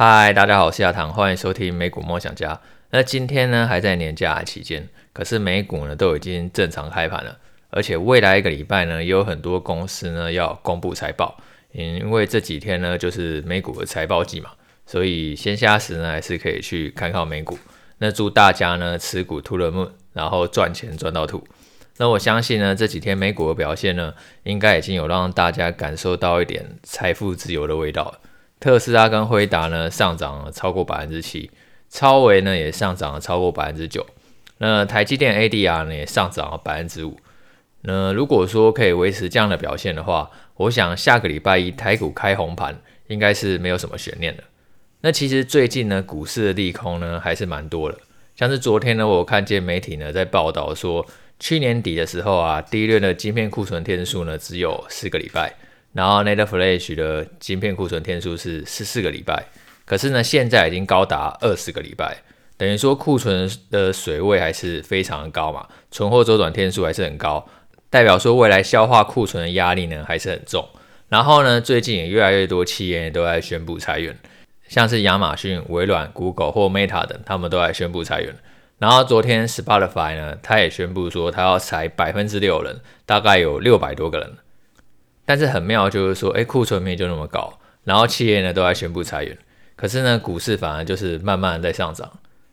嗨，大家好，我是亚堂，欢迎收听美股梦想家。那今天呢还在年假期间，可是美股呢都已经正常开盘了，而且未来一个礼拜呢也有很多公司呢要公布财报，因为这几天呢就是美股的财报季嘛，所以闲暇时呢还是可以去看看美股。那祝大家呢持股 to the moon，然后赚钱赚到吐。那我相信呢这几天美股的表现呢，应该已经有让大家感受到一点财富自由的味道了。特斯拉跟辉达呢上涨了超过百分之七，超维呢也上涨了超过百分之九，那台积电 ADR 呢也上涨了百分之五。那如果说可以维持这样的表现的话，我想下个礼拜一台股开红盘应该是没有什么悬念的。那其实最近呢股市的利空呢还是蛮多的，像是昨天呢我看见媒体呢在报道说，去年底的时候啊，第一轮的晶片库存天数呢只有四个礼拜。然后 NAND Flash 的晶片库存天数是十四个礼拜，可是呢，现在已经高达二十个礼拜，等于说库存的水位还是非常的高嘛，存货周转天数还是很高，代表说未来消化库存的压力呢还是很重。然后呢，最近也越来越多企业都在宣布裁员，像是亚马逊、微软、Google 或 Meta 等，他们都在宣布裁员。然后昨天 Spotify 呢，他也宣布说他要裁百分之六人，大概有六百多个人。但是很妙，就是说，哎，库存面就那么高，然后企业呢都在宣布裁员，可是呢，股市反而就是慢慢的在上涨。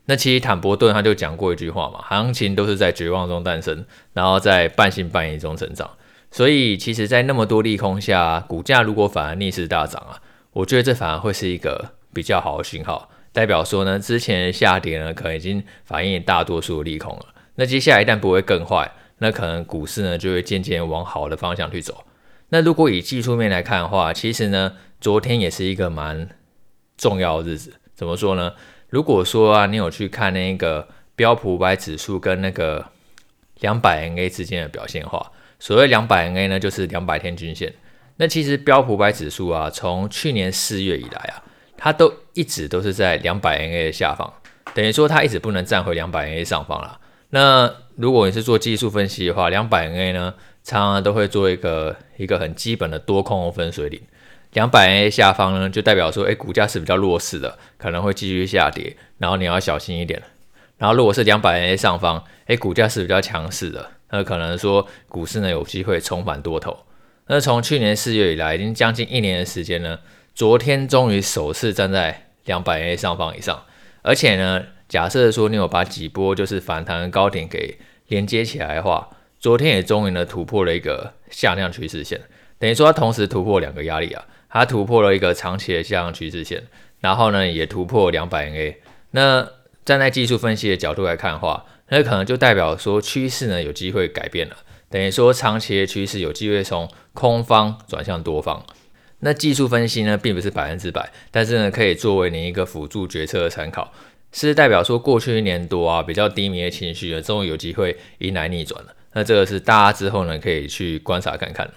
那其实坦博顿他就讲过一句话嘛，行情都是在绝望中诞生，然后在半信半疑中成长。所以其实，在那么多利空下，股价如果反而逆势大涨啊，我觉得这反而会是一个比较好的讯号，代表说呢，之前下跌呢，可能已经反映大多数利空了。那接下来一旦不会更坏，那可能股市呢就会渐渐往好的方向去走。那如果以技术面来看的话，其实呢，昨天也是一个蛮重要的日子。怎么说呢？如果说啊，你有去看那个标普五百指数跟那个两百 N A 之间的表现的话，所谓两百 N A 呢，就是两百天均线。那其实标普五百指数啊，从去年四月以来啊，它都一直都是在两百 N A 的下方，等于说它一直不能站回两百 N A 上方了。那如果你是做技术分析的话，两百 N A 呢，常常都会做一个一个很基本的多空分水岭，两百 A 下方呢，就代表说，哎，股价是比较弱势的，可能会继续下跌，然后你要小心一点。然后如果是两百 A 上方，哎，股价是比较强势的，那可能说股市呢有机会重返多头。那从去年四月以来，已经将近一年的时间呢，昨天终于首次站在两百 A 上方以上，而且呢，假设说你有把几波就是反弹的高点给连接起来的话。昨天也终于呢突破了一个下降趋势线，等于说它同时突破两个压力啊，它突破了一个长期的下降趋势线，然后呢也突破两百 MA。那站在技术分析的角度来看的话，那可能就代表说趋势呢有机会改变了，等于说长期的趋势有机会从空方转向多方。那技术分析呢并不是百分之百，但是呢可以作为你一个辅助决策的参考，是代表说过去一年多啊比较低迷的情绪呢终于有机会迎来逆转了。那这个是大家之后呢可以去观察看看。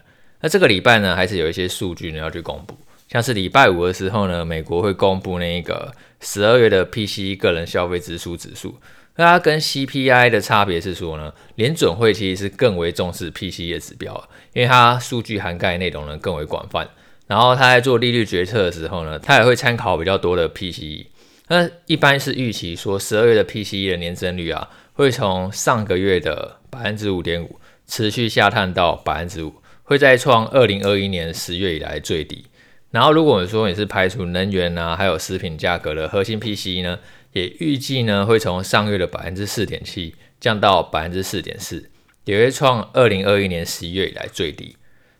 那这个礼拜呢还是有一些数据呢要去公布，像是礼拜五的时候呢，美国会公布那一个十二月的 PCE 个人消费支出指数。那它跟 CPI 的差别是说呢，联准会其实是更为重视 PCE 的指标，因为它数据涵盖内容呢更为广泛。然后它在做利率决策的时候呢，它也会参考比较多的 PCE。那一般是预期说十二月的 PCE 的年增率啊，会从上个月的百分之五点五持续下探到百分之五，会再创二零二一年十月以来最低。然后，如果说你是排除能源啊，还有食品价格的核心 PCE 呢，也预计呢会从上月的百分之四点七降到百分之四点四，也会创二零二一年十一月以来最低。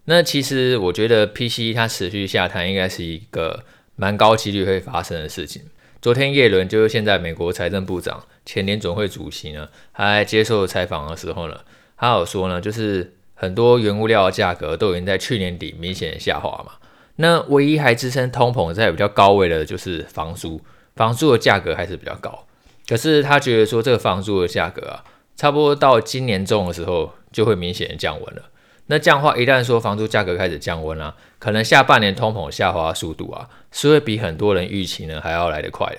那其实我觉得 PCE 它持续下探应该是一个蛮高几率会发生的事情。昨天叶伦就是现在美国财政部长。前联总会主席呢，他接受采访的时候呢，他有说呢，就是很多原物料的价格都已经在去年底明显下滑嘛。那唯一还支撑通膨在比较高位的，就是房租，房租的价格还是比较高。可是他觉得说，这个房租的价格啊，差不多到今年中的时候就会明显降温了。那这样的话，一旦说房租价格开始降温啊，可能下半年通膨下滑速度啊，是会比很多人预期呢还要来得快的。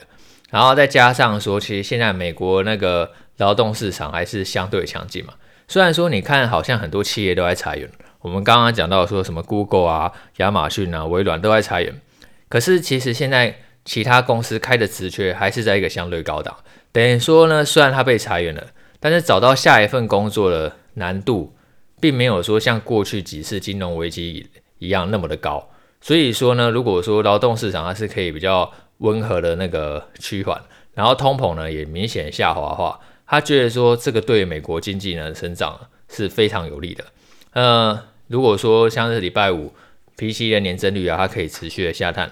然后再加上说，其实现在美国那个劳动市场还是相对强劲嘛。虽然说你看好像很多企业都在裁员，我们刚刚讲到说什么 Google 啊、亚马逊啊、微软都在裁员，可是其实现在其他公司开的职缺还是在一个相对高档。等于说呢，虽然他被裁员了，但是找到下一份工作的难度，并没有说像过去几次金融危机一样那么的高。所以说呢，如果说劳动市场它是可以比较温和的那个趋缓，然后通膨呢也明显下滑的话，他觉得说这个对美国经济呢成长是非常有利的。呃，如果说像是礼拜五 P C 的年增率啊，它可以持续的下探，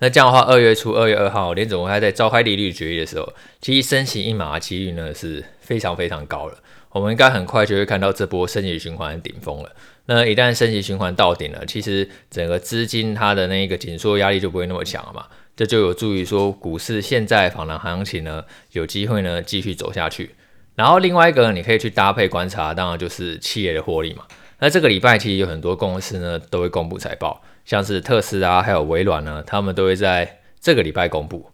那这样的话，二月初二月二号联总会还在召开利率决议的时候，其实升息一码的几率呢是非常非常高了。我们应该很快就会看到这波升级循环的顶峰了。那一旦升级循环到顶了，其实整个资金它的那个紧缩压力就不会那么强了嘛，这就有助于说股市现在反弹行情呢有机会呢继续走下去。然后另外一个你可以去搭配观察，当然就是企业的获利嘛。那这个礼拜其实有很多公司呢都会公布财报，像是特斯拉还有微软呢，他们都会在这个礼拜公布。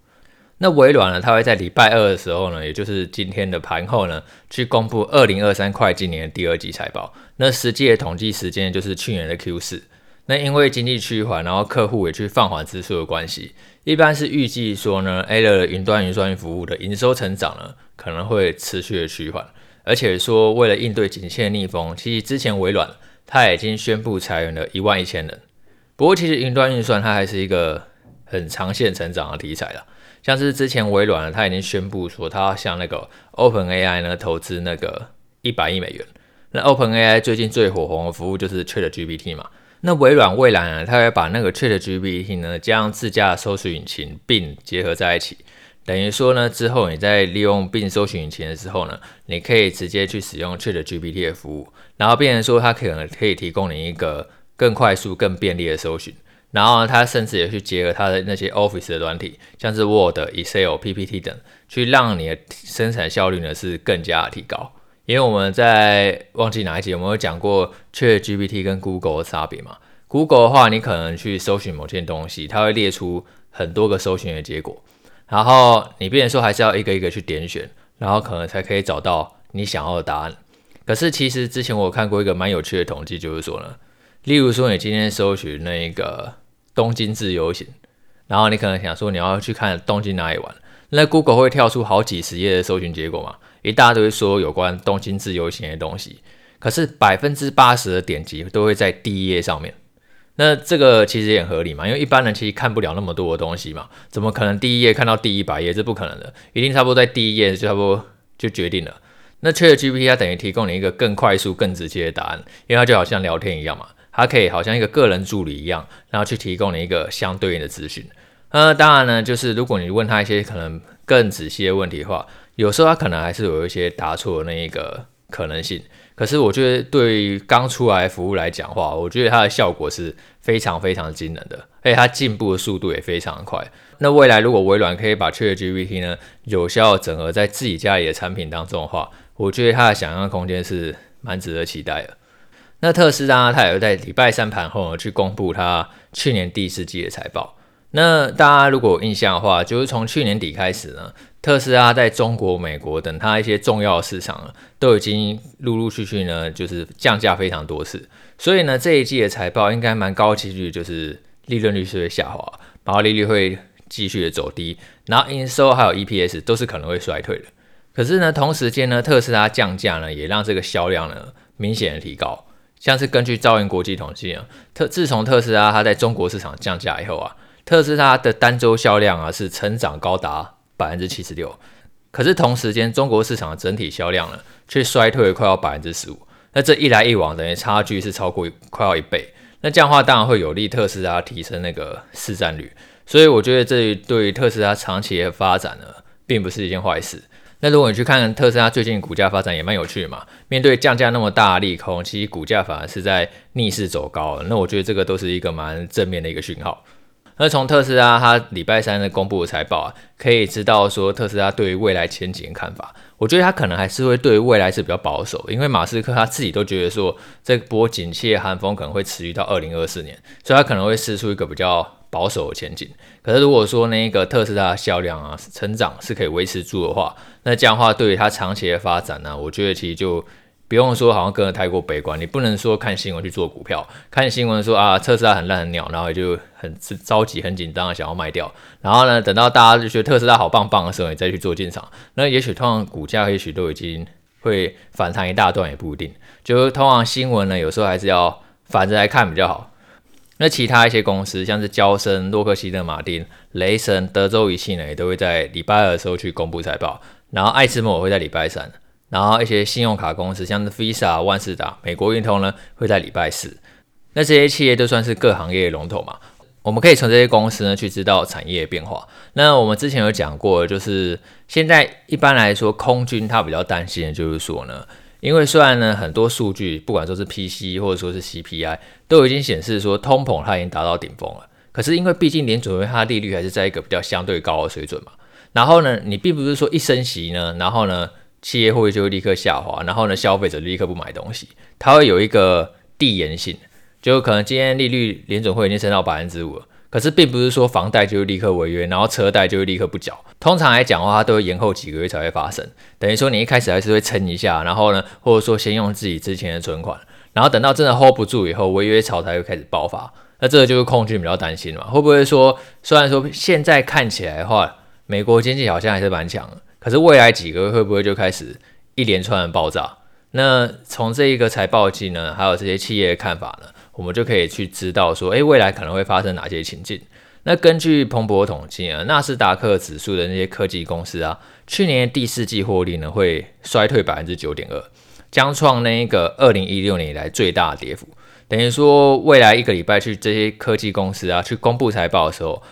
那微软呢，它会在礼拜二的时候呢，也就是今天的盘后呢，去公布二零二三会计年第二季财报。那实际的统计时间就是去年的 Q 四。那因为经济趋缓，然后客户也去放缓支出的关系，一般是预计说呢，Azure 云端运算服务的营收成长呢，可能会持续的趋缓。而且说为了应对景气逆风，其实之前微软它已经宣布裁员了一万一千人。不过其实云端运算它还是一个很长线成长的题材了。像是之前微软呢，它已经宣布说，它要向那个 OpenAI 呢投资那个一百亿美元。那 OpenAI 最近最火红的服务就是 ChatGPT 嘛。那微软未来呢，它会把那个 ChatGPT 呢加上自家的搜索引擎并结合在一起，等于说呢，之后你在利用并搜索引擎的时候呢，你可以直接去使用 ChatGPT 的服务，然后变成说它可能可以提供你一个更快速、更便利的搜寻。然后它甚至也去结合它的那些 Office 的软体，像是 Word、Excel、PPT 等，去让你的生产效率呢是更加提高。因为我们在忘记哪一集我们有讲过 ChatGPT 跟 Google 的差别嘛？Google 的话，你可能去搜寻某件东西，它会列出很多个搜寻的结果，然后你变成说还是要一个一个去点选，然后可能才可以找到你想要的答案。可是其实之前我看过一个蛮有趣的统计，就是说呢。例如说，你今天搜寻那个东京自由行，然后你可能想说你要去看东京哪里玩，那 Google 会跳出好几十页的搜寻结果嘛，一大堆说有关东京自由行的东西，可是百分之八十的点击都会在第一页上面。那这个其实也很合理嘛，因为一般人其实看不了那么多的东西嘛，怎么可能第一页看到第一百页？这不可能的，一定差不多在第一页就差不多就决定了。那 ChatGPT 它等于提供你一个更快速、更直接的答案，因为它就好像聊天一样嘛。它可以好像一个个人助理一样，然后去提供你一个相对应的资讯。呃，当然呢，就是如果你问他一些可能更仔细的问题的话，有时候他可能还是有一些答错的那一个可能性。可是我觉得对于刚出来服务来讲话，我觉得它的效果是非常非常惊人的，而且它进步的速度也非常快。那未来如果微软可以把 ChatGPT 呢有效整合在自己家里的产品当中的话，我觉得它的想象空间是蛮值得期待的。那特斯拉它也会在礼拜三盘后呢去公布它去年第四季的财报。那大家如果有印象的话，就是从去年底开始呢，特斯拉在中国、美国等它一些重要市场呢，都已经陆陆续续呢就是降价非常多次。所以呢，这一季的财报应该蛮高几率就是利润率是会下滑，然后利率会继续的走低，然后营收还有 EPS 都是可能会衰退的。可是呢，同时间呢，特斯拉降价呢，也让这个销量呢明显的提高。像是根据兆银国际统计啊，特自从特斯拉它在中国市场降价以后啊，特斯拉的单周销量啊是成长高达百分之七十六，可是同时间中国市场的整体销量呢却衰退快要百分之十五，那这一来一往等于差距是超过快要一倍，那这样的话当然会有利特斯拉提升那个市占率，所以我觉得这对于特斯拉长期的发展呢，并不是一件坏事。那如果你去看特斯拉最近股价发展也蛮有趣的嘛，面对降价那么大的利空，其实股价反而是在逆势走高。那我觉得这个都是一个蛮正面的一个讯号。那从特斯拉它礼拜三的公布的财报啊，可以知道说特斯拉对于未来前景的看法，我觉得他可能还是会对于未来是比较保守，因为马斯克他自己都觉得说这波景气寒风可能会持续到二零二四年，所以他可能会试出一个比较。保守的前景，可是如果说那个特斯拉的销量啊成长是可以维持住的话，那这样的话对于它长期的发展呢，我觉得其实就不用说好像跟得太过悲观，你不能说看新闻去做股票，看新闻说啊特斯拉很烂很鸟，然后就很着急很紧张的想要卖掉，然后呢等到大家就觉得特斯拉好棒棒的时候，你再去做进场，那也许通常股价也许都已经会反弹一大段也不一定，就是通常新闻呢有时候还是要反着来看比较好。那其他一些公司像是娇生、洛克希德马丁、雷神、德州仪器呢，也都会在礼拜二的时候去公布财报，然后艾斯摩会在礼拜三。然后一些信用卡公司，像是 Visa、万事达、美国运通呢，会在礼拜四。那这些企业都算是各行业的龙头嘛，我们可以从这些公司呢去知道产业变化。那我们之前有讲过，就是现在一般来说，空军它比较担心的就是说呢，因为虽然呢很多数据，不管说是 PC 或者说是 CPI，都已经显示说通膨它已经达到顶峰了。可是因为毕竟联准会它的利率还是在一个比较相对高的水准嘛，然后呢，你并不是说一升息呢，然后呢。企业会就会立刻下滑，然后呢，消费者立刻不买东西，它会有一个递延性，就可能今天利率联准会已经升到百分之五了，可是并不是说房贷就会立刻违约，然后车贷就会立刻不缴。通常来讲的话，它都会延后几个月才会发生。等于说你一开始还是会撑一下，然后呢，或者说先用自己之前的存款，然后等到真的 hold 不住以后，违约潮才会开始爆发。那这个就是空军比较担心嘛，会不会说，虽然说现在看起来的话，美国经济好像还是蛮强。可是未来几个月会不会就开始一连串的爆炸？那从这一个财报季呢，还有这些企业的看法呢，我们就可以去知道说，诶，未来可能会发生哪些情境？那根据彭博统计啊，纳斯达克指数的那些科技公司啊，去年第四季获利呢会衰退百分之九点二，将创那一个二零一六年以来最大跌幅。等于说，未来一个礼拜去这些科技公司啊去公布财报的时候，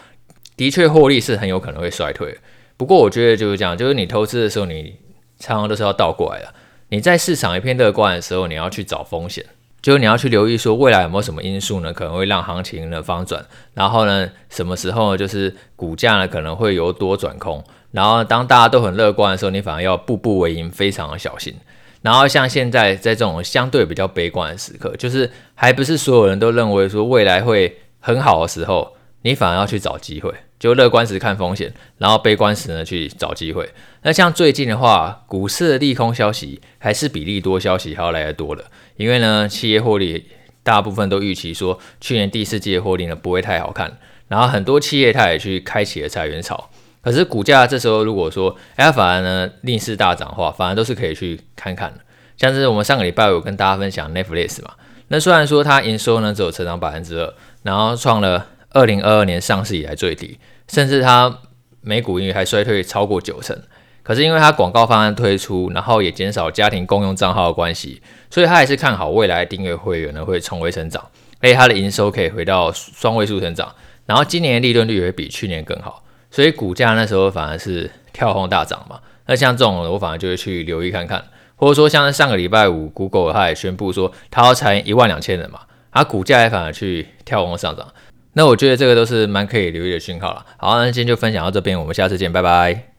的确获利是很有可能会衰退。不过我觉得就是这样，就是你投资的时候，你常常都是要倒过来的。你在市场一片乐观的时候，你要去找风险，就是你要去留意说未来有没有什么因素呢，可能会让行情呢翻转。然后呢，什么时候就是股价呢可能会由多转空。然后当大家都很乐观的时候，你反而要步步为营，非常的小心。然后像现在在这种相对比较悲观的时刻，就是还不是所有人都认为说未来会很好的时候，你反而要去找机会。就乐观时看风险，然后悲观时呢去找机会。那像最近的话，股市的利空消息还是比利多消息还要来得多的。因为呢，企业获利大部分都预期说，去年第四季的获利呢不会太好看。然后很多企业它也去开启了裁员潮。可是股价这时候如果说，哎，反而呢逆势大涨的话，反而都是可以去看看的。像是我们上个礼拜有跟大家分享 Netflix 嘛，那虽然说它营收呢只有成长百分之二，然后创了。二零二二年上市以来最低，甚至它每股盈余还衰退超过九成。可是因为它广告方案推出，然后也减少家庭共用账号的关系，所以他还是看好未来订阅会员呢会重回成长，而且它的营收可以回到双位数成长，然后今年的利润率也会比去年更好，所以股价那时候反而是跳空大涨嘛。那像这种我反而就会去留意看看，或者说像上个礼拜五，Google 它也宣布说它要裁一万两千人嘛，它股价也反而去跳空上涨。那我觉得这个都是蛮可以留意的讯号了。好，那今天就分享到这边，我们下次见，拜拜。